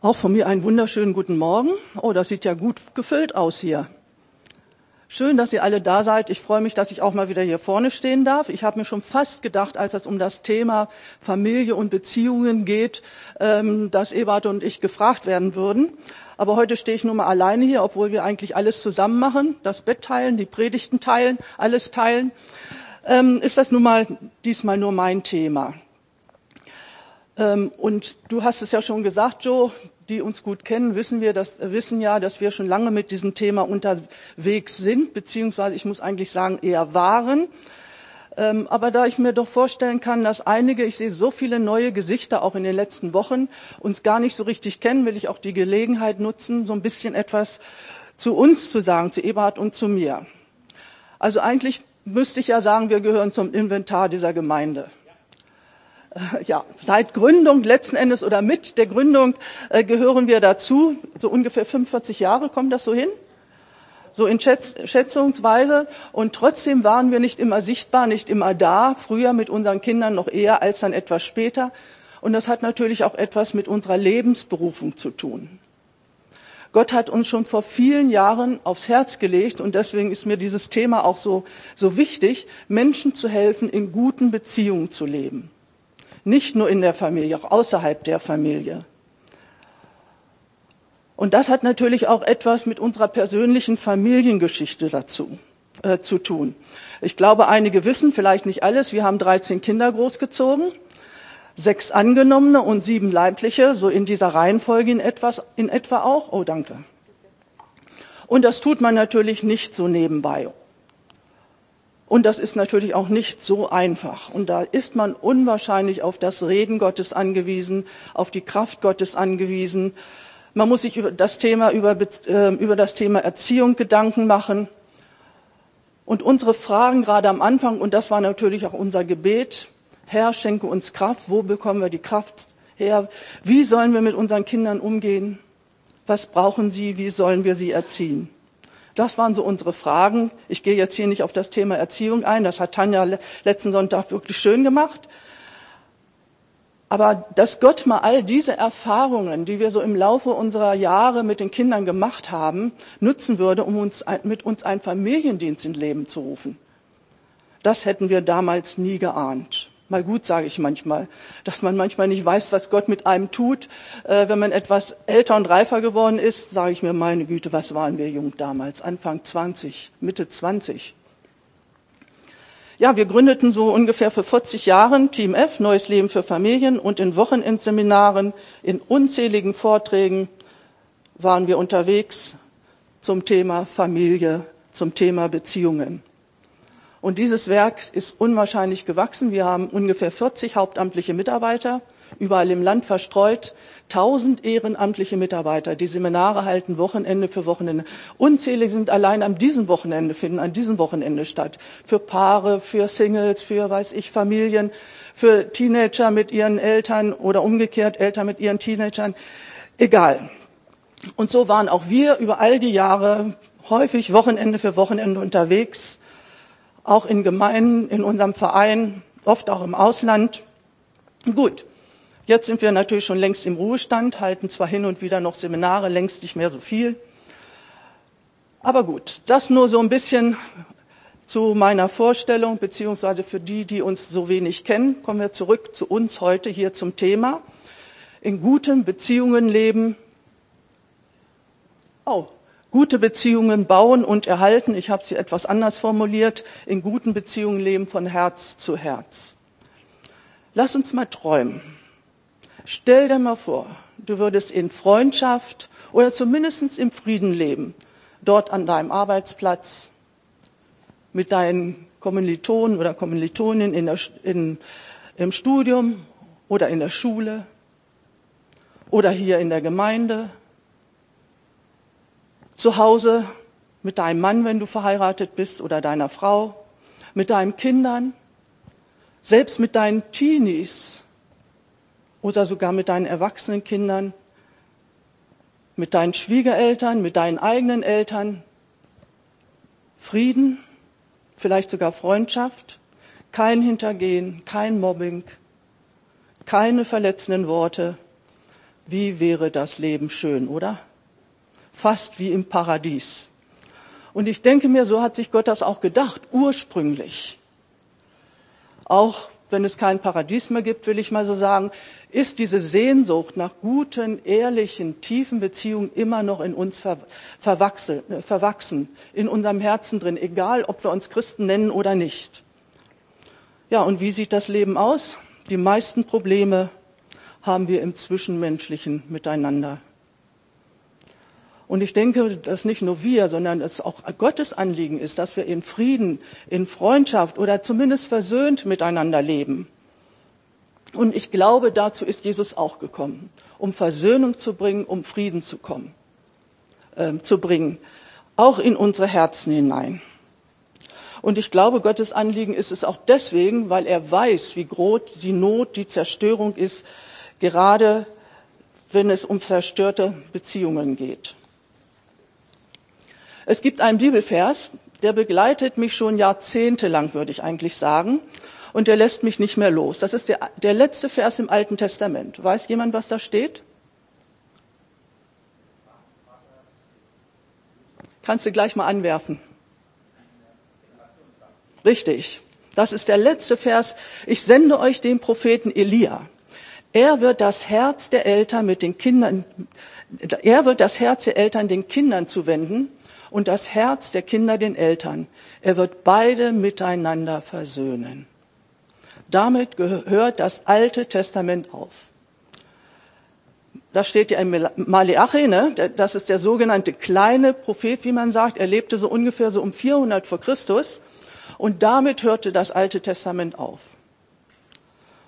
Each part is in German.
Auch von mir einen wunderschönen guten Morgen. Oh, das sieht ja gut gefüllt aus hier. Schön, dass ihr alle da seid. Ich freue mich, dass ich auch mal wieder hier vorne stehen darf. Ich habe mir schon fast gedacht, als es um das Thema Familie und Beziehungen geht, ähm, dass Ebert und ich gefragt werden würden. Aber heute stehe ich nur mal alleine hier, obwohl wir eigentlich alles zusammen machen. Das Bett teilen, die Predigten teilen, alles teilen. Ähm, ist das nun mal diesmal nur mein Thema. Ähm, und du hast es ja schon gesagt, Joe, die uns gut kennen, wissen wir, dass, wissen ja, dass wir schon lange mit diesem Thema unterwegs sind, beziehungsweise ich muss eigentlich sagen, eher waren. Ähm, aber da ich mir doch vorstellen kann, dass einige, ich sehe so viele neue Gesichter auch in den letzten Wochen, uns gar nicht so richtig kennen, will ich auch die Gelegenheit nutzen, so ein bisschen etwas zu uns zu sagen, zu Eberhard und zu mir. Also eigentlich müsste ich ja sagen, wir gehören zum Inventar dieser Gemeinde ja, seit Gründung letzten Endes oder mit der Gründung äh, gehören wir dazu. So ungefähr 45 Jahre kommt das so hin. So in Schätz Schätzungsweise. Und trotzdem waren wir nicht immer sichtbar, nicht immer da. Früher mit unseren Kindern noch eher als dann etwas später. Und das hat natürlich auch etwas mit unserer Lebensberufung zu tun. Gott hat uns schon vor vielen Jahren aufs Herz gelegt und deswegen ist mir dieses Thema auch so, so wichtig, Menschen zu helfen, in guten Beziehungen zu leben. Nicht nur in der Familie, auch außerhalb der Familie. Und das hat natürlich auch etwas mit unserer persönlichen Familiengeschichte dazu äh, zu tun. Ich glaube, einige wissen, vielleicht nicht alles, wir haben 13 Kinder großgezogen, sechs angenommene und sieben leibliche, so in dieser Reihenfolge in, etwas, in etwa auch. Oh, danke. Und das tut man natürlich nicht so nebenbei. Und das ist natürlich auch nicht so einfach. Und da ist man unwahrscheinlich auf das Reden Gottes angewiesen, auf die Kraft Gottes angewiesen. Man muss sich über das Thema, über, äh, über das Thema Erziehung Gedanken machen. Und unsere Fragen gerade am Anfang, und das war natürlich auch unser Gebet, Herr, schenke uns Kraft. Wo bekommen wir die Kraft her? Wie sollen wir mit unseren Kindern umgehen? Was brauchen sie? Wie sollen wir sie erziehen? Das waren so unsere Fragen. Ich gehe jetzt hier nicht auf das Thema Erziehung ein. Das hat Tanja letzten Sonntag wirklich schön gemacht. Aber dass Gott mal all diese Erfahrungen, die wir so im Laufe unserer Jahre mit den Kindern gemacht haben, nutzen würde, um uns, mit uns einen Familiendienst ins Leben zu rufen. Das hätten wir damals nie geahnt mal gut, sage ich manchmal, dass man manchmal nicht weiß, was Gott mit einem tut. Äh, wenn man etwas älter und reifer geworden ist, sage ich mir, meine Güte, was waren wir jung damals? Anfang 20, Mitte 20. Ja, wir gründeten so ungefähr vor 40 Jahren Team F, Neues Leben für Familien und in Wochenendseminaren, in unzähligen Vorträgen waren wir unterwegs zum Thema Familie, zum Thema Beziehungen. Und dieses Werk ist unwahrscheinlich gewachsen. Wir haben ungefähr 40 hauptamtliche Mitarbeiter, überall im Land verstreut, 1000 ehrenamtliche Mitarbeiter, die Seminare halten, Wochenende für Wochenende. Unzählige sind allein an diesem Wochenende, finden an diesem Wochenende statt. Für Paare, für Singles, für, weiß ich, Familien, für Teenager mit ihren Eltern oder umgekehrt Eltern mit ihren Teenagern. Egal. Und so waren auch wir über all die Jahre häufig Wochenende für Wochenende unterwegs auch in Gemeinden, in unserem Verein, oft auch im Ausland. Gut, jetzt sind wir natürlich schon längst im Ruhestand, halten zwar hin und wieder noch Seminare, längst nicht mehr so viel. Aber gut, das nur so ein bisschen zu meiner Vorstellung, beziehungsweise für die, die uns so wenig kennen, kommen wir zurück zu uns heute hier zum Thema. In guten Beziehungen leben. Oh, Gute Beziehungen bauen und erhalten, ich habe sie etwas anders formuliert, in guten Beziehungen leben von Herz zu Herz. Lass uns mal träumen. Stell dir mal vor, du würdest in Freundschaft oder zumindest im Frieden leben, dort an deinem Arbeitsplatz, mit deinen Kommilitonen oder Kommilitonen in der, in, im Studium oder in der Schule oder hier in der Gemeinde zu Hause mit deinem Mann, wenn du verheiratet bist, oder deiner Frau, mit deinen Kindern, selbst mit deinen Teenies oder sogar mit deinen erwachsenen Kindern, mit deinen Schwiegereltern, mit deinen eigenen Eltern. Frieden, vielleicht sogar Freundschaft, kein Hintergehen, kein Mobbing, keine verletzenden Worte, wie wäre das Leben schön, oder? Fast wie im Paradies. Und ich denke mir, so hat sich Gott das auch gedacht, ursprünglich. Auch wenn es kein Paradies mehr gibt, will ich mal so sagen, ist diese Sehnsucht nach guten, ehrlichen, tiefen Beziehungen immer noch in uns äh, verwachsen, in unserem Herzen drin, egal ob wir uns Christen nennen oder nicht. Ja, und wie sieht das Leben aus? Die meisten Probleme haben wir im zwischenmenschlichen Miteinander. Und ich denke, dass nicht nur wir, sondern es auch Gottes Anliegen ist, dass wir in Frieden, in Freundschaft oder zumindest versöhnt miteinander leben. Und ich glaube, dazu ist Jesus auch gekommen, um Versöhnung zu bringen, um Frieden zu kommen, äh, zu bringen, auch in unsere Herzen hinein. Und ich glaube, Gottes Anliegen ist es auch deswegen, weil er weiß, wie groß die Not, die Zerstörung ist, gerade wenn es um zerstörte Beziehungen geht. Es gibt einen Bibelvers, der begleitet mich schon jahrzehntelang, würde ich eigentlich sagen, und der lässt mich nicht mehr los. Das ist der, der letzte Vers im Alten Testament. Weiß jemand, was da steht? Kannst du gleich mal anwerfen. Richtig. Das ist der letzte Vers. Ich sende euch den Propheten Elia. Er wird das Herz der Eltern mit den Kindern, er wird das Herz der Eltern den Kindern zuwenden und das Herz der Kinder den Eltern. Er wird beide miteinander versöhnen. Damit gehört das Alte Testament auf. Das steht ja im Maleachi, ne? das ist der sogenannte kleine Prophet, wie man sagt. Er lebte so ungefähr so um 400 vor Christus und damit hörte das Alte Testament auf.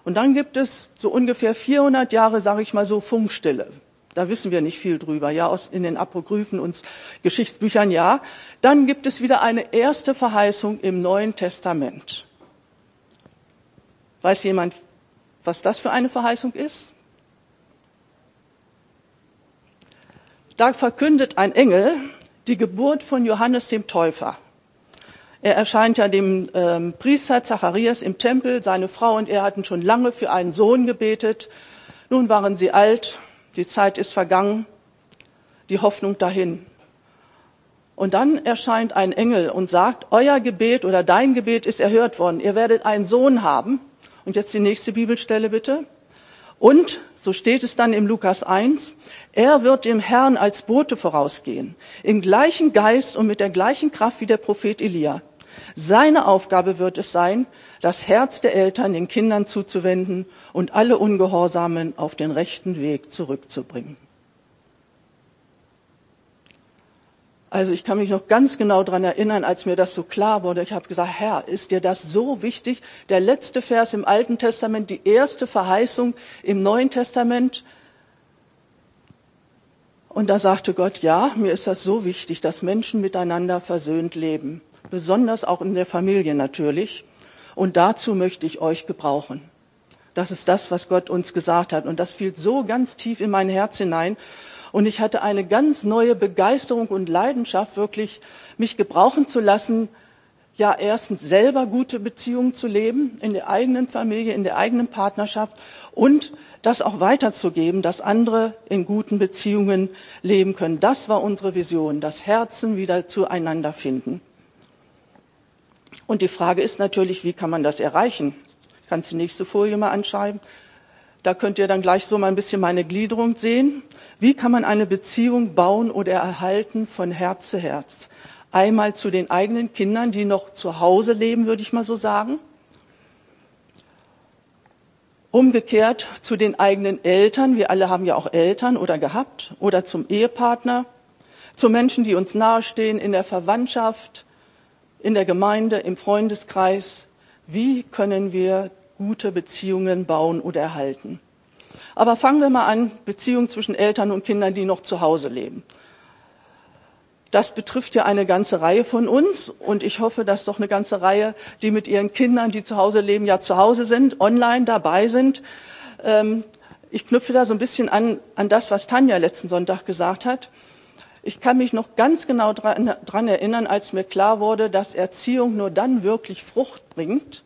Und dann gibt es so ungefähr 400 Jahre, sage ich mal so, Funkstille. Da wissen wir nicht viel drüber, ja, aus, in den Apokryphen und Geschichtsbüchern, ja. Dann gibt es wieder eine erste Verheißung im Neuen Testament. Weiß jemand, was das für eine Verheißung ist? Da verkündet ein Engel die Geburt von Johannes dem Täufer. Er erscheint ja dem ähm, Priester Zacharias im Tempel. Seine Frau und er hatten schon lange für einen Sohn gebetet. Nun waren sie alt die Zeit ist vergangen, die Hoffnung dahin. Und dann erscheint ein Engel und sagt, euer Gebet oder dein Gebet ist erhört worden. Ihr werdet einen Sohn haben. Und jetzt die nächste Bibelstelle bitte. Und, so steht es dann im Lukas 1, er wird dem Herrn als Bote vorausgehen, im gleichen Geist und mit der gleichen Kraft wie der Prophet Elia. Seine Aufgabe wird es sein, das Herz der Eltern den Kindern zuzuwenden und alle Ungehorsamen auf den rechten Weg zurückzubringen. Also ich kann mich noch ganz genau daran erinnern, als mir das so klar wurde. Ich habe gesagt, Herr, ist dir das so wichtig? Der letzte Vers im Alten Testament, die erste Verheißung im Neuen Testament. Und da sagte Gott, ja, mir ist das so wichtig, dass Menschen miteinander versöhnt leben. Besonders auch in der Familie natürlich. Und dazu möchte ich euch gebrauchen. Das ist das, was Gott uns gesagt hat. Und das fiel so ganz tief in mein Herz hinein. Und ich hatte eine ganz neue Begeisterung und Leidenschaft, wirklich mich gebrauchen zu lassen, ja, erstens selber gute Beziehungen zu leben, in der eigenen Familie, in der eigenen Partnerschaft und das auch weiterzugeben, dass andere in guten Beziehungen leben können. Das war unsere Vision, das Herzen wieder zueinander finden. Und die Frage ist natürlich, wie kann man das erreichen? Kannst die nächste Folie mal anschreiben? Da könnt ihr dann gleich so mal ein bisschen meine Gliederung sehen. Wie kann man eine Beziehung bauen oder erhalten von Herz zu Herz? Einmal zu den eigenen Kindern, die noch zu Hause leben, würde ich mal so sagen. Umgekehrt zu den eigenen Eltern. Wir alle haben ja auch Eltern oder gehabt. Oder zum Ehepartner. Zu Menschen, die uns nahestehen in der Verwandtschaft, in der Gemeinde, im Freundeskreis. Wie können wir gute Beziehungen bauen oder erhalten? Aber fangen wir mal an, Beziehungen zwischen Eltern und Kindern, die noch zu Hause leben. Das betrifft ja eine ganze Reihe von uns und ich hoffe, dass doch eine ganze Reihe, die mit ihren Kindern, die zu Hause leben, ja zu Hause sind, online dabei sind. Ähm, ich knüpfe da so ein bisschen an, an das, was Tanja letzten Sonntag gesagt hat. Ich kann mich noch ganz genau daran erinnern, als mir klar wurde, dass Erziehung nur dann wirklich Frucht bringt,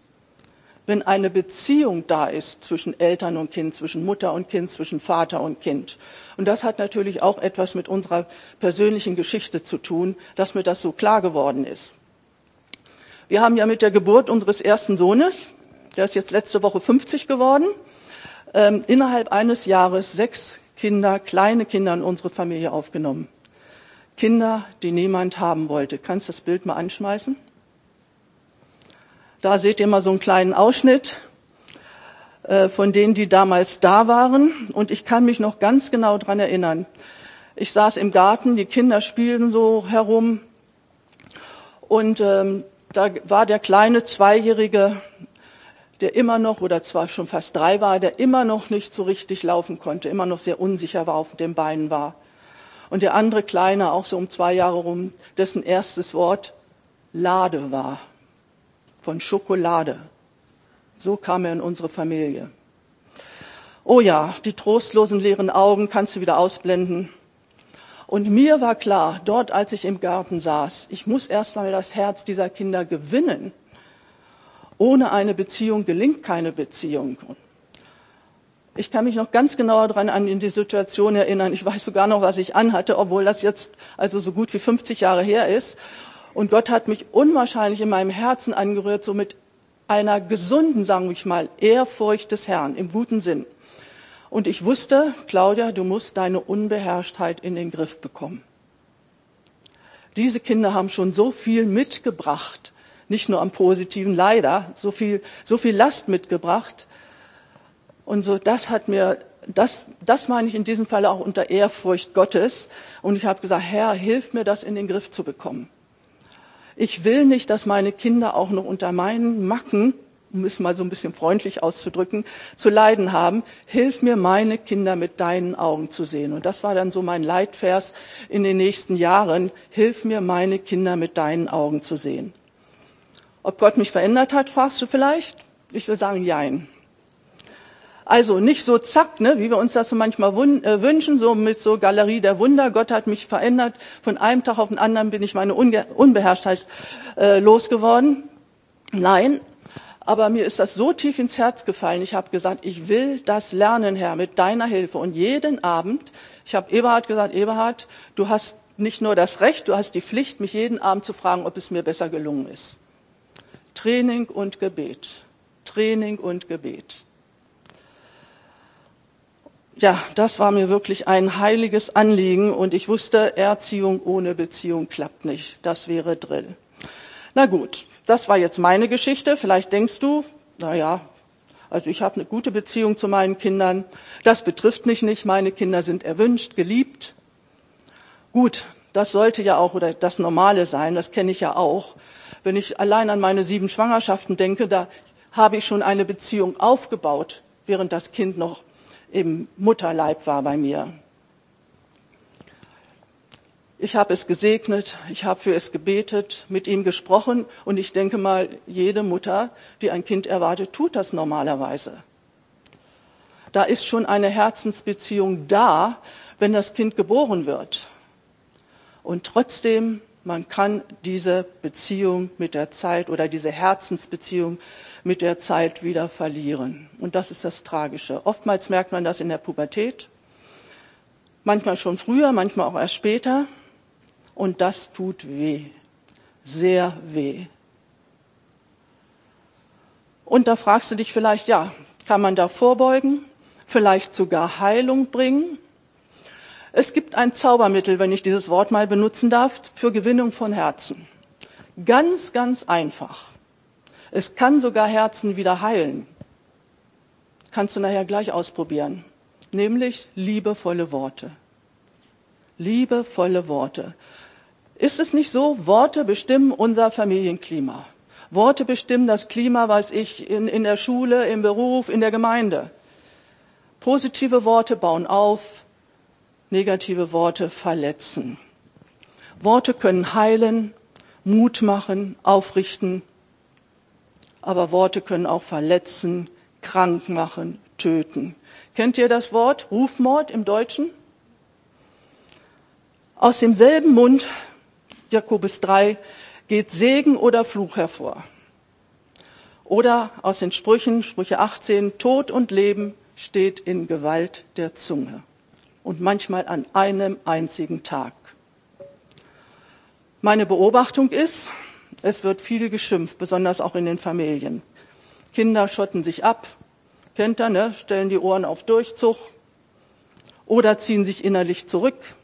wenn eine Beziehung da ist zwischen Eltern und Kind, zwischen Mutter und Kind, zwischen Vater und Kind. Und das hat natürlich auch etwas mit unserer persönlichen Geschichte zu tun, dass mir das so klar geworden ist. Wir haben ja mit der Geburt unseres ersten Sohnes, der ist jetzt letzte Woche 50 geworden, ähm, innerhalb eines Jahres sechs Kinder, kleine Kinder in unsere Familie aufgenommen. Kinder, die niemand haben wollte. Kannst du das Bild mal anschmeißen? Da seht ihr mal so einen kleinen Ausschnitt äh, von denen, die damals da waren. Und ich kann mich noch ganz genau dran erinnern. Ich saß im Garten, die Kinder spielten so herum. Und ähm, da war der kleine Zweijährige, der immer noch, oder zwar schon fast drei war, der immer noch nicht so richtig laufen konnte, immer noch sehr unsicher war, auf den Beinen war. Und der andere Kleine, auch so um zwei Jahre rum, dessen erstes Wort Lade war von Schokolade. So kam er in unsere Familie. Oh ja, die trostlosen leeren Augen kannst du wieder ausblenden. Und mir war klar, dort als ich im Garten saß, ich muss erstmal das Herz dieser Kinder gewinnen. Ohne eine Beziehung gelingt keine Beziehung. Ich kann mich noch ganz genauer daran an die Situation erinnern. Ich weiß sogar noch, was ich anhatte, obwohl das jetzt also so gut wie 50 Jahre her ist. Und Gott hat mich unwahrscheinlich in meinem Herzen angerührt, so mit einer gesunden, sagen wir mal, Ehrfurcht des Herrn im guten Sinn. Und ich wusste, Claudia, du musst deine Unbeherrschtheit in den Griff bekommen. Diese Kinder haben schon so viel mitgebracht, nicht nur am positiven leider, so viel, so viel Last mitgebracht. Und so, das hat mir, das, das meine ich in diesem Fall auch unter Ehrfurcht Gottes. Und ich habe gesagt, Herr, hilf mir, das in den Griff zu bekommen. Ich will nicht, dass meine Kinder auch noch unter meinen Macken, um es mal so ein bisschen freundlich auszudrücken, zu leiden haben. Hilf mir, meine Kinder mit deinen Augen zu sehen. Und das war dann so mein Leitvers in den nächsten Jahren. Hilf mir, meine Kinder mit deinen Augen zu sehen. Ob Gott mich verändert hat, fragst du vielleicht? Ich will sagen, jein. Also nicht so zack, ne, wie wir uns das so manchmal äh, wünschen, so mit so Galerie der Wunder. Gott hat mich verändert. Von einem Tag auf den anderen bin ich meine Unge Unbeherrschtheit äh, losgeworden. Nein, aber mir ist das so tief ins Herz gefallen. Ich habe gesagt, ich will das lernen, Herr, mit deiner Hilfe. Und jeden Abend, ich habe Eberhard gesagt, Eberhard, du hast nicht nur das Recht, du hast die Pflicht, mich jeden Abend zu fragen, ob es mir besser gelungen ist. Training und Gebet. Training und Gebet ja, das war mir wirklich ein heiliges Anliegen und ich wusste, Erziehung ohne Beziehung klappt nicht. Das wäre Drill. Na gut, das war jetzt meine Geschichte. Vielleicht denkst du, na ja, also ich habe eine gute Beziehung zu meinen Kindern. Das betrifft mich nicht. Meine Kinder sind erwünscht, geliebt. Gut, das sollte ja auch oder das Normale sein. Das kenne ich ja auch. Wenn ich allein an meine sieben Schwangerschaften denke, da habe ich schon eine Beziehung aufgebaut, während das Kind noch im Mutterleib war bei mir. Ich habe es gesegnet, ich habe für es gebetet, mit ihm gesprochen und ich denke mal, jede Mutter, die ein Kind erwartet, tut das normalerweise. Da ist schon eine Herzensbeziehung da, wenn das Kind geboren wird. Und trotzdem, man kann diese Beziehung mit der Zeit oder diese Herzensbeziehung mit der Zeit wieder verlieren. Und das ist das Tragische. Oftmals merkt man das in der Pubertät, manchmal schon früher, manchmal auch erst später. Und das tut weh, sehr weh. Und da fragst du dich vielleicht, ja, kann man da vorbeugen, vielleicht sogar Heilung bringen? Es gibt ein Zaubermittel, wenn ich dieses Wort mal benutzen darf, für Gewinnung von Herzen. Ganz, ganz einfach. Es kann sogar Herzen wieder heilen. Kannst du nachher gleich ausprobieren. Nämlich liebevolle Worte. Liebevolle Worte. Ist es nicht so? Worte bestimmen unser Familienklima. Worte bestimmen das Klima, weiß ich, in, in der Schule, im Beruf, in der Gemeinde. Positive Worte bauen auf, negative Worte verletzen. Worte können heilen, Mut machen, aufrichten, aber Worte können auch verletzen, krank machen, töten. Kennt ihr das Wort Rufmord im Deutschen? Aus demselben Mund, Jakobus 3, geht Segen oder Fluch hervor. Oder aus den Sprüchen, Sprüche 18, Tod und Leben steht in Gewalt der Zunge. Und manchmal an einem einzigen Tag. Meine Beobachtung ist, es wird viel geschimpft, besonders auch in den Familien. Kinder schotten sich ab, kennt ihr, ne? stellen die Ohren auf Durchzug oder ziehen sich innerlich zurück.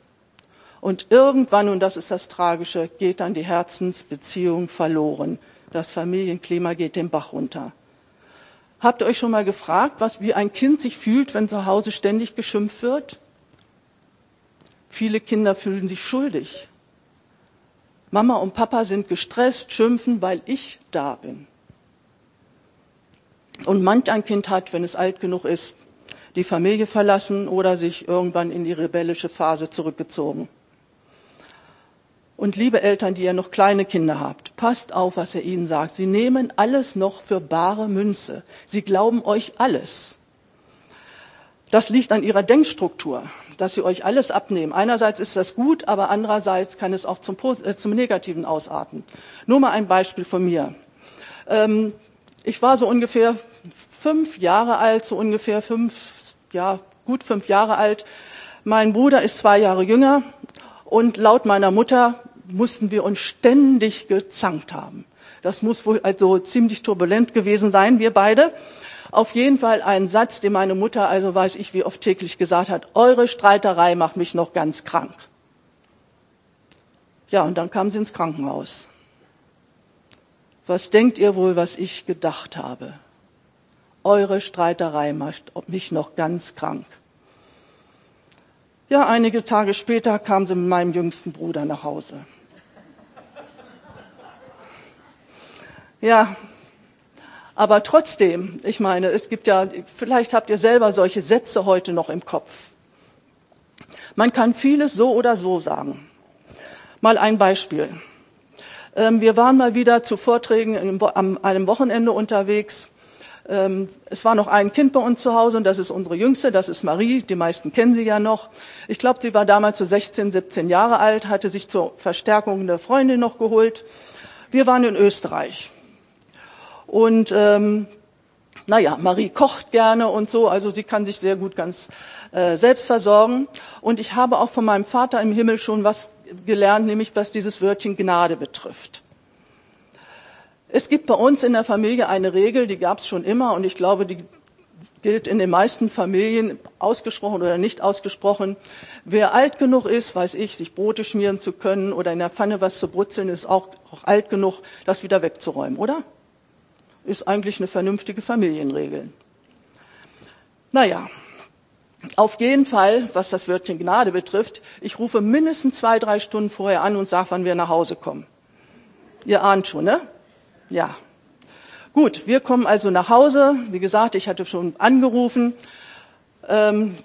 Und irgendwann, und das ist das Tragische, geht dann die Herzensbeziehung verloren. Das Familienklima geht den Bach runter. Habt ihr euch schon mal gefragt, was, wie ein Kind sich fühlt, wenn zu Hause ständig geschimpft wird? Viele Kinder fühlen sich schuldig. Mama und Papa sind gestresst, schimpfen, weil ich da bin. Und manch ein Kind hat, wenn es alt genug ist, die Familie verlassen oder sich irgendwann in die rebellische Phase zurückgezogen. Und liebe Eltern, die ihr noch kleine Kinder habt, passt auf, was er ihnen sagt. Sie nehmen alles noch für bare Münze. Sie glauben euch alles. Das liegt an ihrer Denkstruktur, dass sie euch alles abnehmen. Einerseits ist das gut, aber andererseits kann es auch zum, äh, zum Negativen ausarten. Nur mal ein Beispiel von mir. Ähm, ich war so ungefähr fünf Jahre alt, so ungefähr fünf, ja, gut fünf Jahre alt. Mein Bruder ist zwei Jahre jünger und laut meiner Mutter mussten wir uns ständig gezankt haben. Das muss wohl also ziemlich turbulent gewesen sein, wir beide. Auf jeden Fall ein Satz, den meine Mutter, also weiß ich wie oft täglich gesagt hat, eure Streiterei macht mich noch ganz krank. Ja, und dann kam sie ins Krankenhaus. Was denkt ihr wohl, was ich gedacht habe? Eure Streiterei macht mich noch ganz krank. Ja, einige Tage später kam sie mit meinem jüngsten Bruder nach Hause. Ja, aber trotzdem, ich meine, es gibt ja, vielleicht habt ihr selber solche Sätze heute noch im Kopf. Man kann vieles so oder so sagen. Mal ein Beispiel. Ähm, wir waren mal wieder zu Vorträgen am einem Wochenende unterwegs. Ähm, es war noch ein Kind bei uns zu Hause und das ist unsere Jüngste, das ist Marie. Die meisten kennen sie ja noch. Ich glaube, sie war damals so 16, 17 Jahre alt, hatte sich zur Verstärkung eine Freundin noch geholt. Wir waren in Österreich. Und ähm, naja, Marie kocht gerne und so, also sie kann sich sehr gut ganz äh, selbst versorgen. Und ich habe auch von meinem Vater im Himmel schon was gelernt, nämlich was dieses Wörtchen Gnade betrifft. Es gibt bei uns in der Familie eine Regel, die gab es schon immer und ich glaube, die gilt in den meisten Familien ausgesprochen oder nicht ausgesprochen. Wer alt genug ist, weiß ich, sich Brote schmieren zu können oder in der Pfanne was zu brutzeln, ist auch, auch alt genug, das wieder wegzuräumen, oder? Ist eigentlich eine vernünftige Familienregel. Naja, auf jeden Fall, was das Wörtchen Gnade betrifft, ich rufe mindestens zwei, drei Stunden vorher an und sage, wann wir nach Hause kommen. Ihr ahnt schon, ne? Ja. Gut, wir kommen also nach Hause. Wie gesagt, ich hatte schon angerufen. Ähm,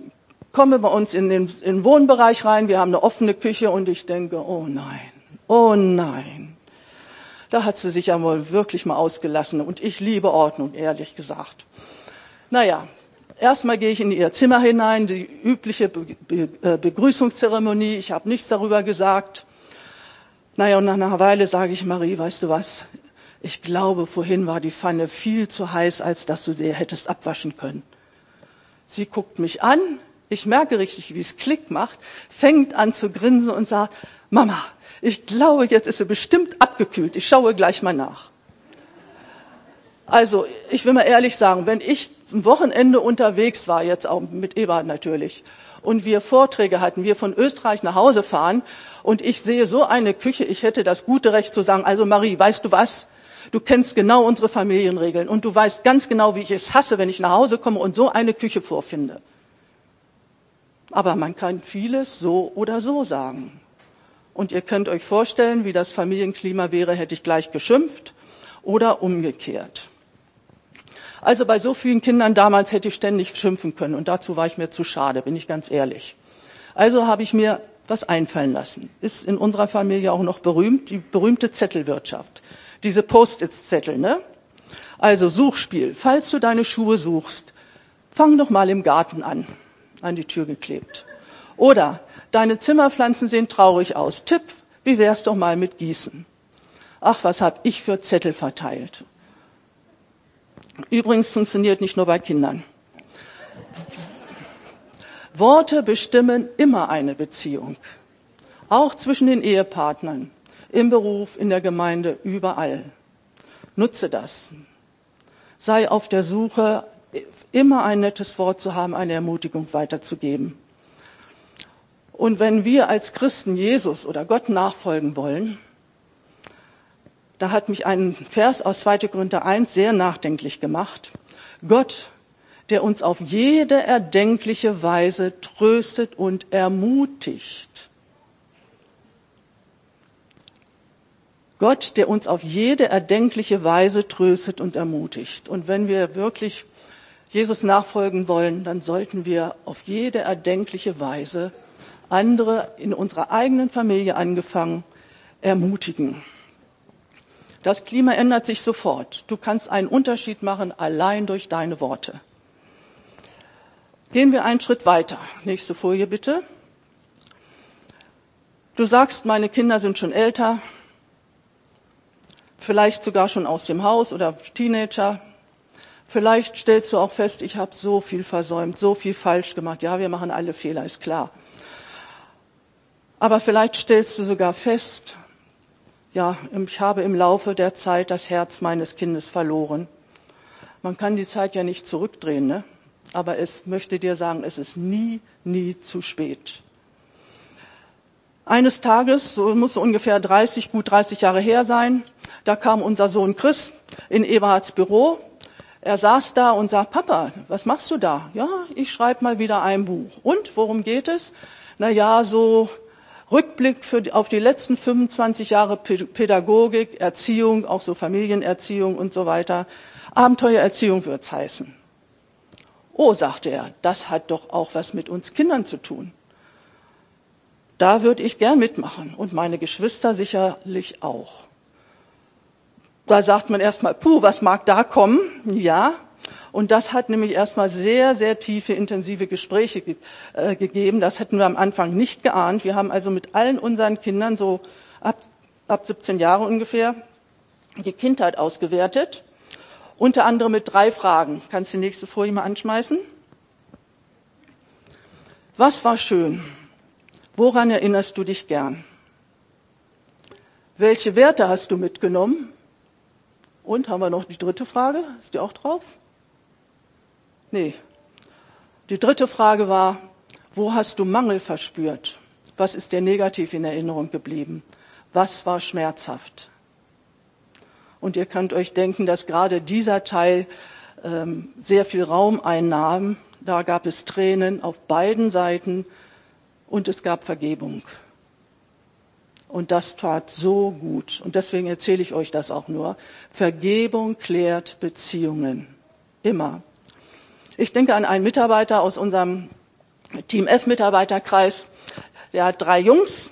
komme bei uns in den, in den Wohnbereich rein. Wir haben eine offene Küche und ich denke, oh nein, oh nein. Da hat sie sich ja wohl wirklich mal ausgelassen. Und ich liebe Ordnung, ehrlich gesagt. Naja, erstmal gehe ich in ihr Zimmer hinein, die übliche äh, Begrüßungszeremonie. Ich habe nichts darüber gesagt. Naja, und nach einer Weile sage ich, Marie, weißt du was? Ich glaube, vorhin war die Pfanne viel zu heiß, als dass du sie hättest abwaschen können. Sie guckt mich an, ich merke richtig, wie es Klick macht, fängt an zu grinsen und sagt, Mama, ich glaube, jetzt ist sie bestimmt abgekühlt. Ich schaue gleich mal nach. Also, ich will mal ehrlich sagen, wenn ich ein Wochenende unterwegs war, jetzt auch mit Ebert natürlich, und wir Vorträge hatten, wir von Österreich nach Hause fahren, und ich sehe so eine Küche, ich hätte das gute Recht zu sagen, also Marie, weißt du was? Du kennst genau unsere Familienregeln und du weißt ganz genau, wie ich es hasse, wenn ich nach Hause komme und so eine Küche vorfinde. Aber man kann vieles so oder so sagen. Und ihr könnt euch vorstellen, wie das Familienklima wäre, hätte ich gleich geschimpft oder umgekehrt. Also bei so vielen Kindern damals hätte ich ständig schimpfen können und dazu war ich mir zu schade, bin ich ganz ehrlich. Also habe ich mir was einfallen lassen. Ist in unserer Familie auch noch berühmt, die berühmte Zettelwirtschaft. Diese Post-it-Zettel, ne? Also Suchspiel. Falls du deine Schuhe suchst, fang doch mal im Garten an, an die Tür geklebt. Oder Deine Zimmerpflanzen sehen traurig aus. Tipp, wie wär's doch mal mit Gießen? Ach, was hab ich für Zettel verteilt? Übrigens funktioniert nicht nur bei Kindern. Worte bestimmen immer eine Beziehung. Auch zwischen den Ehepartnern, im Beruf, in der Gemeinde, überall. Nutze das. Sei auf der Suche, immer ein nettes Wort zu haben, eine Ermutigung weiterzugeben. Und wenn wir als Christen Jesus oder Gott nachfolgen wollen, da hat mich ein Vers aus 2. Korinther 1 sehr nachdenklich gemacht. Gott, der uns auf jede erdenkliche Weise tröstet und ermutigt. Gott, der uns auf jede erdenkliche Weise tröstet und ermutigt. Und wenn wir wirklich Jesus nachfolgen wollen, dann sollten wir auf jede erdenkliche Weise andere in unserer eigenen Familie angefangen ermutigen. Das Klima ändert sich sofort. Du kannst einen Unterschied machen allein durch deine Worte. Gehen wir einen Schritt weiter. Nächste Folie bitte. Du sagst, meine Kinder sind schon älter, vielleicht sogar schon aus dem Haus oder Teenager. Vielleicht stellst du auch fest, ich habe so viel versäumt, so viel falsch gemacht. Ja, wir machen alle Fehler, ist klar. Aber vielleicht stellst du sogar fest, ja, ich habe im Laufe der Zeit das Herz meines Kindes verloren. Man kann die Zeit ja nicht zurückdrehen, ne? aber es möchte dir sagen, es ist nie, nie zu spät. Eines Tages, so muss ungefähr 30, gut 30 Jahre her sein, da kam unser Sohn Chris in Eberhards Büro. Er saß da und sagt, Papa, was machst du da? Ja, ich schreibe mal wieder ein Buch. Und worum geht es? Na ja, so Rückblick für, auf die letzten 25 Jahre Pädagogik, Erziehung, auch so Familienerziehung und so weiter. Abenteuererziehung wird's heißen. Oh, sagte er, das hat doch auch was mit uns Kindern zu tun. Da würde ich gern mitmachen und meine Geschwister sicherlich auch. Da sagt man erstmal, puh, was mag da kommen? Ja, und das hat nämlich erstmal sehr, sehr tiefe, intensive Gespräche ge äh, gegeben. Das hätten wir am Anfang nicht geahnt. Wir haben also mit allen unseren Kindern so ab, ab 17 Jahre ungefähr die Kindheit ausgewertet. Unter anderem mit drei Fragen. Kannst du die nächste Folie mal anschmeißen? Was war schön? Woran erinnerst du dich gern? Welche Werte hast du mitgenommen? Und haben wir noch die dritte Frage? Ist die auch drauf? Nee. Die dritte Frage war, wo hast du Mangel verspürt? Was ist dir negativ in Erinnerung geblieben? Was war schmerzhaft? Und ihr könnt euch denken, dass gerade dieser Teil ähm, sehr viel Raum einnahm. Da gab es Tränen auf beiden Seiten und es gab Vergebung. Und das tat so gut. Und deswegen erzähle ich euch das auch nur. Vergebung klärt Beziehungen. Immer. Ich denke an einen Mitarbeiter aus unserem Team F Mitarbeiterkreis. Der hat drei Jungs.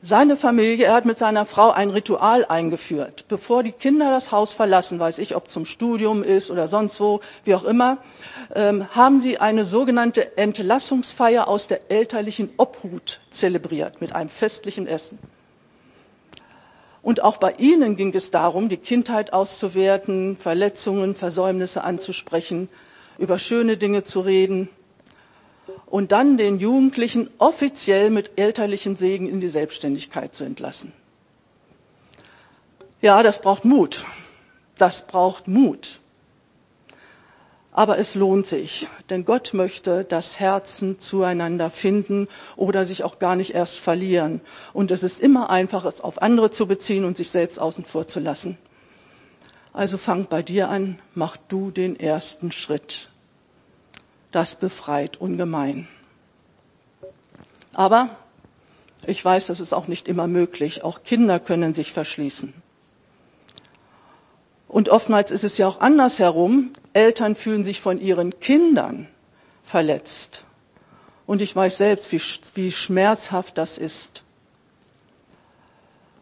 Seine Familie, er hat mit seiner Frau ein Ritual eingeführt. Bevor die Kinder das Haus verlassen, weiß ich, ob zum Studium ist oder sonst wo, wie auch immer, ähm, haben sie eine sogenannte Entlassungsfeier aus der elterlichen Obhut zelebriert mit einem festlichen Essen. Und auch bei ihnen ging es darum, die Kindheit auszuwerten, Verletzungen, Versäumnisse anzusprechen über schöne Dinge zu reden und dann den Jugendlichen offiziell mit elterlichen Segen in die Selbstständigkeit zu entlassen. Ja, das braucht Mut. Das braucht Mut. Aber es lohnt sich, denn Gott möchte, dass Herzen zueinander finden oder sich auch gar nicht erst verlieren. Und es ist immer einfach, es auf andere zu beziehen und sich selbst außen vor zu lassen. Also fang bei dir an, mach du den ersten Schritt. Das befreit ungemein. Aber ich weiß, das ist auch nicht immer möglich. Auch Kinder können sich verschließen. Und oftmals ist es ja auch andersherum. Eltern fühlen sich von ihren Kindern verletzt. Und ich weiß selbst, wie, wie schmerzhaft das ist.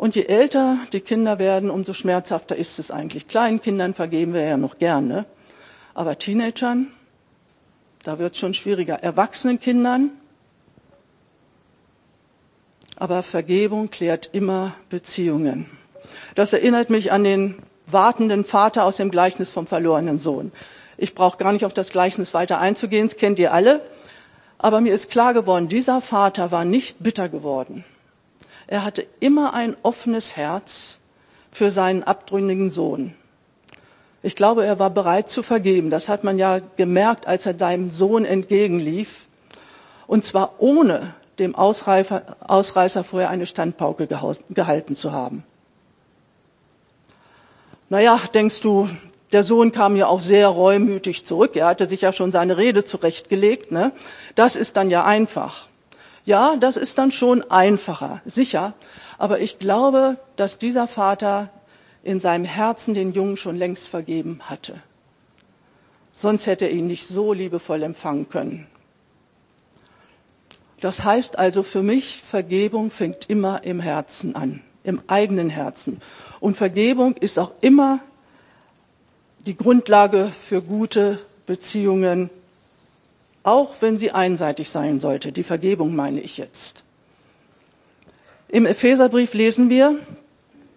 Und je älter die Kinder werden, umso schmerzhafter ist es eigentlich. Kleinen Kindern vergeben wir ja noch gerne. Aber Teenagern, da wird es schon schwieriger. Erwachsenen Kindern, aber Vergebung klärt immer Beziehungen. Das erinnert mich an den wartenden Vater aus dem Gleichnis vom verlorenen Sohn. Ich brauche gar nicht auf das Gleichnis weiter einzugehen, das kennt ihr alle. Aber mir ist klar geworden, dieser Vater war nicht bitter geworden. Er hatte immer ein offenes Herz für seinen abtrünnigen Sohn. Ich glaube, er war bereit zu vergeben. Das hat man ja gemerkt, als er seinem Sohn entgegenlief. Und zwar ohne dem Ausreifer, Ausreißer vorher eine Standpauke gehalten zu haben. Naja, denkst du, der Sohn kam ja auch sehr reumütig zurück. Er hatte sich ja schon seine Rede zurechtgelegt. Ne? Das ist dann ja einfach. Ja, das ist dann schon einfacher, sicher. Aber ich glaube, dass dieser Vater in seinem Herzen den Jungen schon längst vergeben hatte. Sonst hätte er ihn nicht so liebevoll empfangen können. Das heißt also für mich, Vergebung fängt immer im Herzen an, im eigenen Herzen. Und Vergebung ist auch immer die Grundlage für gute Beziehungen, auch wenn sie einseitig sein sollte. Die Vergebung meine ich jetzt. Im Epheserbrief lesen wir,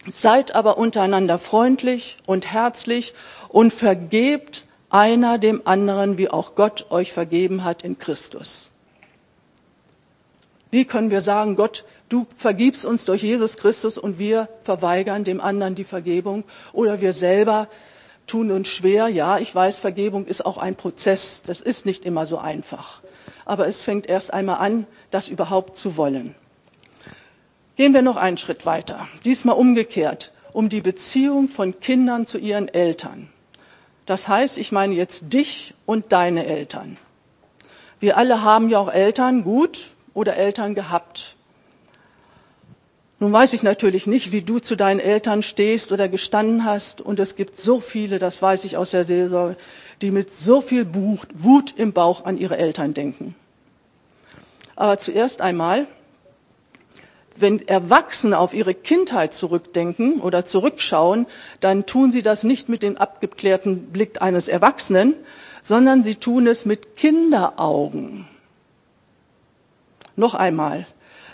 Seid aber untereinander freundlich und herzlich und vergebt einer dem anderen, wie auch Gott euch vergeben hat in Christus. Wie können wir sagen, Gott, du vergibst uns durch Jesus Christus und wir verweigern dem anderen die Vergebung oder wir selber tun uns schwer. Ja, ich weiß, Vergebung ist auch ein Prozess. Das ist nicht immer so einfach. Aber es fängt erst einmal an, das überhaupt zu wollen. Gehen wir noch einen Schritt weiter. Diesmal umgekehrt, um die Beziehung von Kindern zu ihren Eltern. Das heißt, ich meine jetzt dich und deine Eltern. Wir alle haben ja auch Eltern, gut, oder Eltern gehabt. Nun weiß ich natürlich nicht, wie du zu deinen Eltern stehst oder gestanden hast. Und es gibt so viele, das weiß ich aus der Seelsorge, die mit so viel Wut im Bauch an ihre Eltern denken. Aber zuerst einmal wenn Erwachsene auf ihre Kindheit zurückdenken oder zurückschauen, dann tun sie das nicht mit dem abgeklärten Blick eines Erwachsenen, sondern sie tun es mit Kinderaugen. Noch einmal,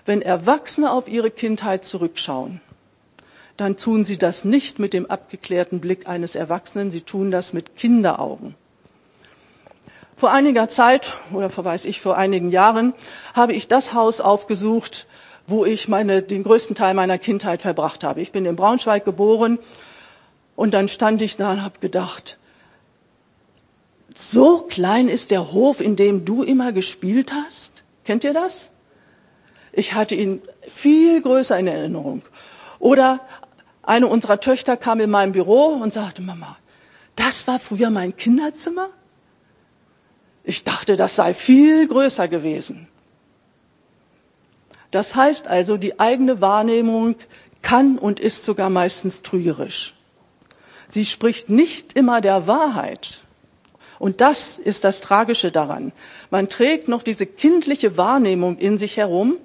wenn Erwachsene auf ihre Kindheit zurückschauen, dann tun sie das nicht mit dem abgeklärten Blick eines Erwachsenen, sie tun das mit Kinderaugen. Vor einiger Zeit, oder verweise ich vor einigen Jahren, habe ich das Haus aufgesucht, wo ich meine, den größten Teil meiner Kindheit verbracht habe. Ich bin in Braunschweig geboren und dann stand ich da und habe gedacht, so klein ist der Hof, in dem du immer gespielt hast. Kennt ihr das? Ich hatte ihn viel größer in Erinnerung. Oder eine unserer Töchter kam in mein Büro und sagte, Mama, das war früher mein Kinderzimmer? Ich dachte, das sei viel größer gewesen. Das heißt also, die eigene Wahrnehmung kann und ist sogar meistens trügerisch. Sie spricht nicht immer der Wahrheit. Und das ist das Tragische daran. Man trägt noch diese kindliche Wahrnehmung in sich herum.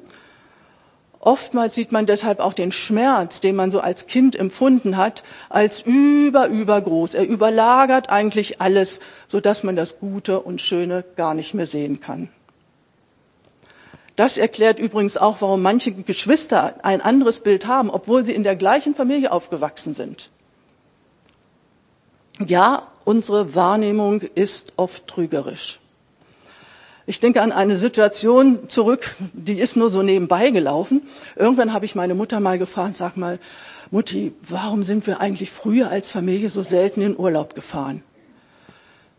Oftmals sieht man deshalb auch den Schmerz, den man so als Kind empfunden hat, als über, übergroß. Er überlagert eigentlich alles, sodass man das Gute und Schöne gar nicht mehr sehen kann. Das erklärt übrigens auch, warum manche Geschwister ein anderes Bild haben, obwohl sie in der gleichen Familie aufgewachsen sind. Ja, unsere Wahrnehmung ist oft trügerisch. Ich denke an eine Situation zurück, die ist nur so nebenbei gelaufen. Irgendwann habe ich meine Mutter mal gefragt, sag mal, Mutti, warum sind wir eigentlich früher als Familie so selten in Urlaub gefahren?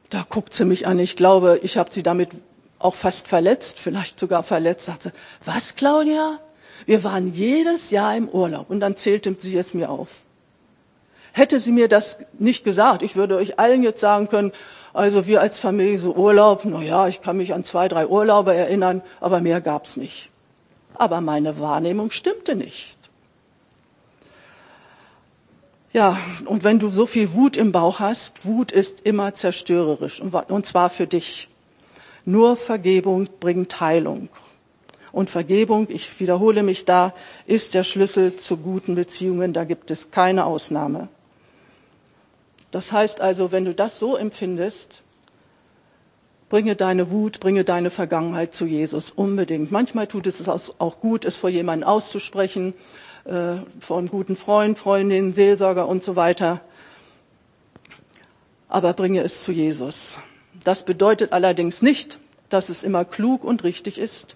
Da guckt sie mich an. Ich glaube, ich habe sie damit auch fast verletzt, vielleicht sogar verletzt, sagte, was, Claudia? Wir waren jedes Jahr im Urlaub. Und dann zählte sie es mir auf. Hätte sie mir das nicht gesagt, ich würde euch allen jetzt sagen können, also wir als Familie so Urlaub, na ja, ich kann mich an zwei, drei Urlaube erinnern, aber mehr gab's nicht. Aber meine Wahrnehmung stimmte nicht. Ja, und wenn du so viel Wut im Bauch hast, Wut ist immer zerstörerisch und zwar für dich. Nur Vergebung bringt Heilung. Und Vergebung, ich wiederhole mich da, ist der Schlüssel zu guten Beziehungen. Da gibt es keine Ausnahme. Das heißt also, wenn du das so empfindest, bringe deine Wut, bringe deine Vergangenheit zu Jesus unbedingt. Manchmal tut es auch gut, es vor jemandem auszusprechen, äh, vor einem guten Freund, Freundin, Seelsorger und so weiter. aber bringe es zu Jesus. Das bedeutet allerdings nicht, dass es immer klug und richtig ist,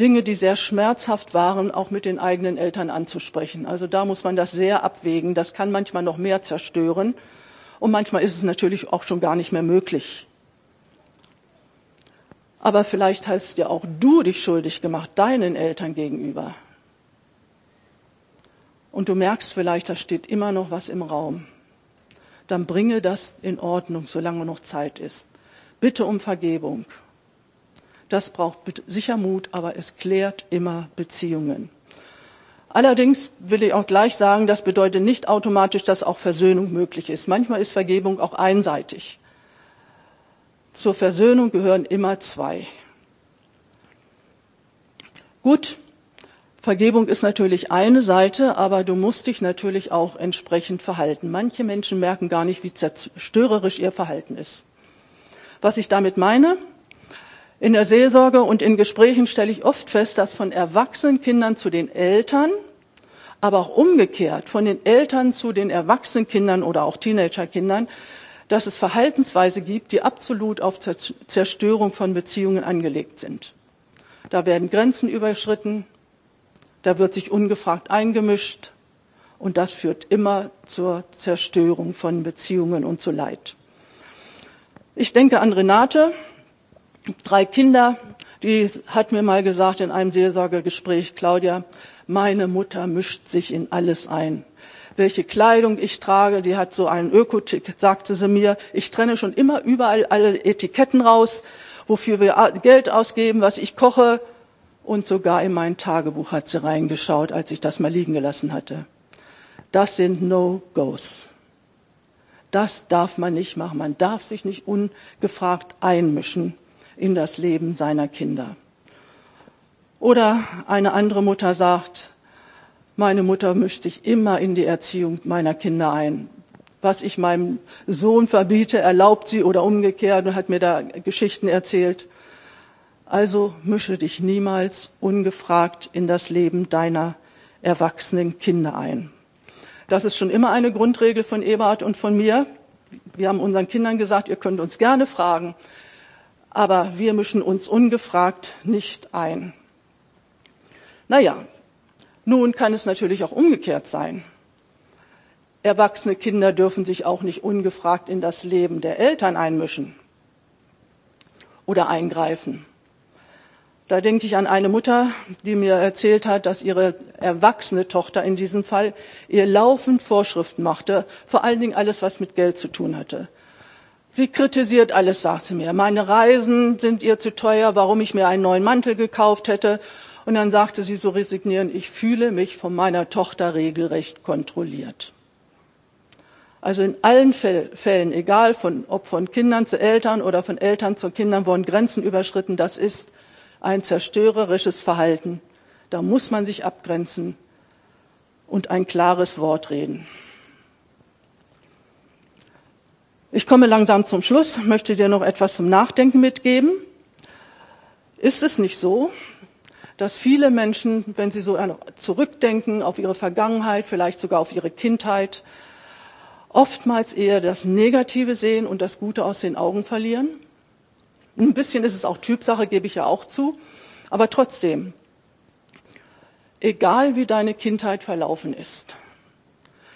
Dinge, die sehr schmerzhaft waren, auch mit den eigenen Eltern anzusprechen. Also da muss man das sehr abwägen. Das kann manchmal noch mehr zerstören. Und manchmal ist es natürlich auch schon gar nicht mehr möglich. Aber vielleicht hast ja auch du dich schuldig gemacht, deinen Eltern gegenüber. Und du merkst vielleicht, da steht immer noch was im Raum. Dann bringe das in Ordnung, solange noch Zeit ist. Bitte um Vergebung. Das braucht sicher Mut, aber es klärt immer Beziehungen. Allerdings will ich auch gleich sagen, das bedeutet nicht automatisch, dass auch Versöhnung möglich ist. Manchmal ist Vergebung auch einseitig. Zur Versöhnung gehören immer zwei. Gut, Vergebung ist natürlich eine Seite, aber du musst dich natürlich auch entsprechend verhalten. Manche Menschen merken gar nicht, wie zerstörerisch ihr Verhalten ist. Was ich damit meine? In der Seelsorge und in Gesprächen stelle ich oft fest, dass von erwachsenen Kindern zu den Eltern, aber auch umgekehrt von den Eltern zu den erwachsenen Kindern oder auch Teenagerkindern, dass es Verhaltensweise gibt, die absolut auf Zerstörung von Beziehungen angelegt sind. Da werden Grenzen überschritten, da wird sich ungefragt eingemischt und das führt immer zur Zerstörung von Beziehungen und zu Leid. Ich denke an Renate, drei Kinder, die hat mir mal gesagt in einem Seelsorgegespräch, Claudia, meine Mutter mischt sich in alles ein. Welche Kleidung ich trage, die hat so einen Ökotick, sagte sie mir. Ich trenne schon immer überall alle Etiketten raus, wofür wir Geld ausgeben, was ich koche. Und sogar in mein Tagebuch hat sie reingeschaut, als ich das mal liegen gelassen hatte. Das sind No-Gos. Das darf man nicht machen. Man darf sich nicht ungefragt einmischen in das Leben seiner Kinder. Oder eine andere Mutter sagt, meine Mutter mischt sich immer in die Erziehung meiner Kinder ein. Was ich meinem Sohn verbiete, erlaubt sie oder umgekehrt und hat mir da Geschichten erzählt. Also mische dich niemals ungefragt in das Leben deiner erwachsenen Kinder ein. Das ist schon immer eine Grundregel von Eberhard und von mir. Wir haben unseren Kindern gesagt, ihr könnt uns gerne fragen, aber wir mischen uns ungefragt nicht ein. Naja, nun kann es natürlich auch umgekehrt sein. Erwachsene Kinder dürfen sich auch nicht ungefragt in das Leben der Eltern einmischen oder eingreifen. Da denke ich an eine Mutter, die mir erzählt hat, dass ihre erwachsene Tochter in diesem Fall ihr laufend Vorschriften machte, vor allen Dingen alles, was mit Geld zu tun hatte. Sie kritisiert alles, sagt sie mir. Meine Reisen sind ihr zu teuer, warum ich mir einen neuen Mantel gekauft hätte. Und dann sagte sie so resignierend, ich fühle mich von meiner Tochter regelrecht kontrolliert. Also in allen Fällen, egal von, ob von Kindern zu Eltern oder von Eltern zu Kindern, wurden Grenzen überschritten. Das ist ein zerstörerisches Verhalten. Da muss man sich abgrenzen und ein klares Wort reden. Ich komme langsam zum Schluss, möchte dir noch etwas zum Nachdenken mitgeben. Ist es nicht so, dass viele Menschen, wenn sie so zurückdenken auf ihre Vergangenheit, vielleicht sogar auf ihre Kindheit, oftmals eher das Negative sehen und das Gute aus den Augen verlieren? Ein bisschen ist es auch Typsache, gebe ich ja auch zu. Aber trotzdem, egal wie deine Kindheit verlaufen ist,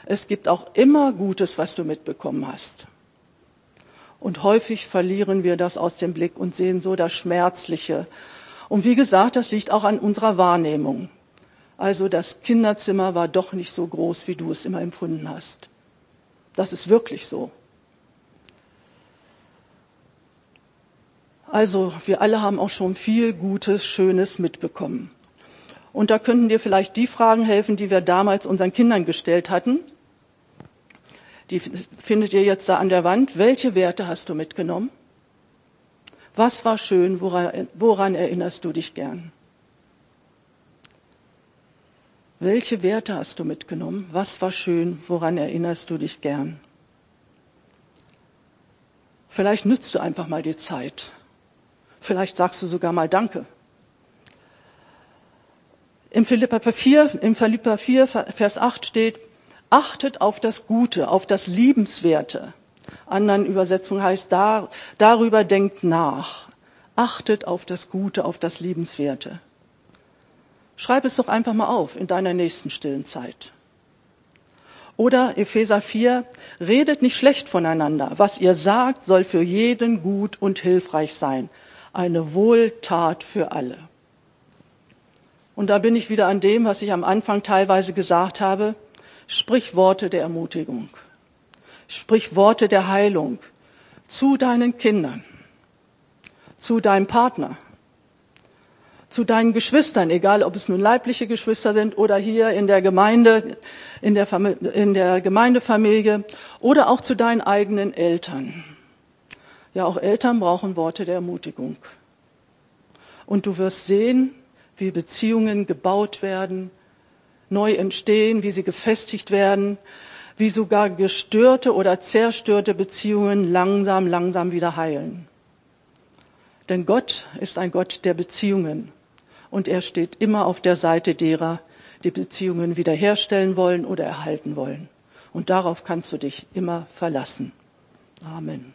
es gibt auch immer Gutes, was du mitbekommen hast. Und häufig verlieren wir das aus dem Blick und sehen so das Schmerzliche. Und wie gesagt, das liegt auch an unserer Wahrnehmung. Also das Kinderzimmer war doch nicht so groß, wie du es immer empfunden hast. Das ist wirklich so. Also wir alle haben auch schon viel Gutes, Schönes mitbekommen. Und da könnten dir vielleicht die Fragen helfen, die wir damals unseren Kindern gestellt hatten. Die findet ihr jetzt da an der Wand. Welche Werte hast du mitgenommen? Was war schön? Woran, woran erinnerst du dich gern? Welche Werte hast du mitgenommen? Was war schön? Woran erinnerst du dich gern? Vielleicht nützt du einfach mal die Zeit. Vielleicht sagst du sogar mal Danke. Im Philippa 4, im Philippa 4, Vers 8 steht, Achtet auf das Gute, auf das Liebenswerte, anderen Übersetzung heißt, da, darüber denkt nach. Achtet auf das Gute, auf das Liebenswerte. Schreib es doch einfach mal auf in deiner nächsten stillen Zeit. Oder Epheser 4, redet nicht schlecht voneinander. Was ihr sagt, soll für jeden gut und hilfreich sein. Eine Wohltat für alle. Und da bin ich wieder an dem, was ich am Anfang teilweise gesagt habe. Sprich Worte der Ermutigung. Sprich Worte der Heilung zu deinen Kindern, zu deinem Partner, zu deinen Geschwistern, egal ob es nun leibliche Geschwister sind oder hier in der Gemeinde, in der, in der Gemeindefamilie oder auch zu deinen eigenen Eltern. Ja, auch Eltern brauchen Worte der Ermutigung. Und du wirst sehen, wie Beziehungen gebaut werden, neu entstehen, wie sie gefestigt werden, wie sogar gestörte oder zerstörte Beziehungen langsam, langsam wieder heilen. Denn Gott ist ein Gott der Beziehungen und er steht immer auf der Seite derer, die Beziehungen wiederherstellen wollen oder erhalten wollen. Und darauf kannst du dich immer verlassen. Amen.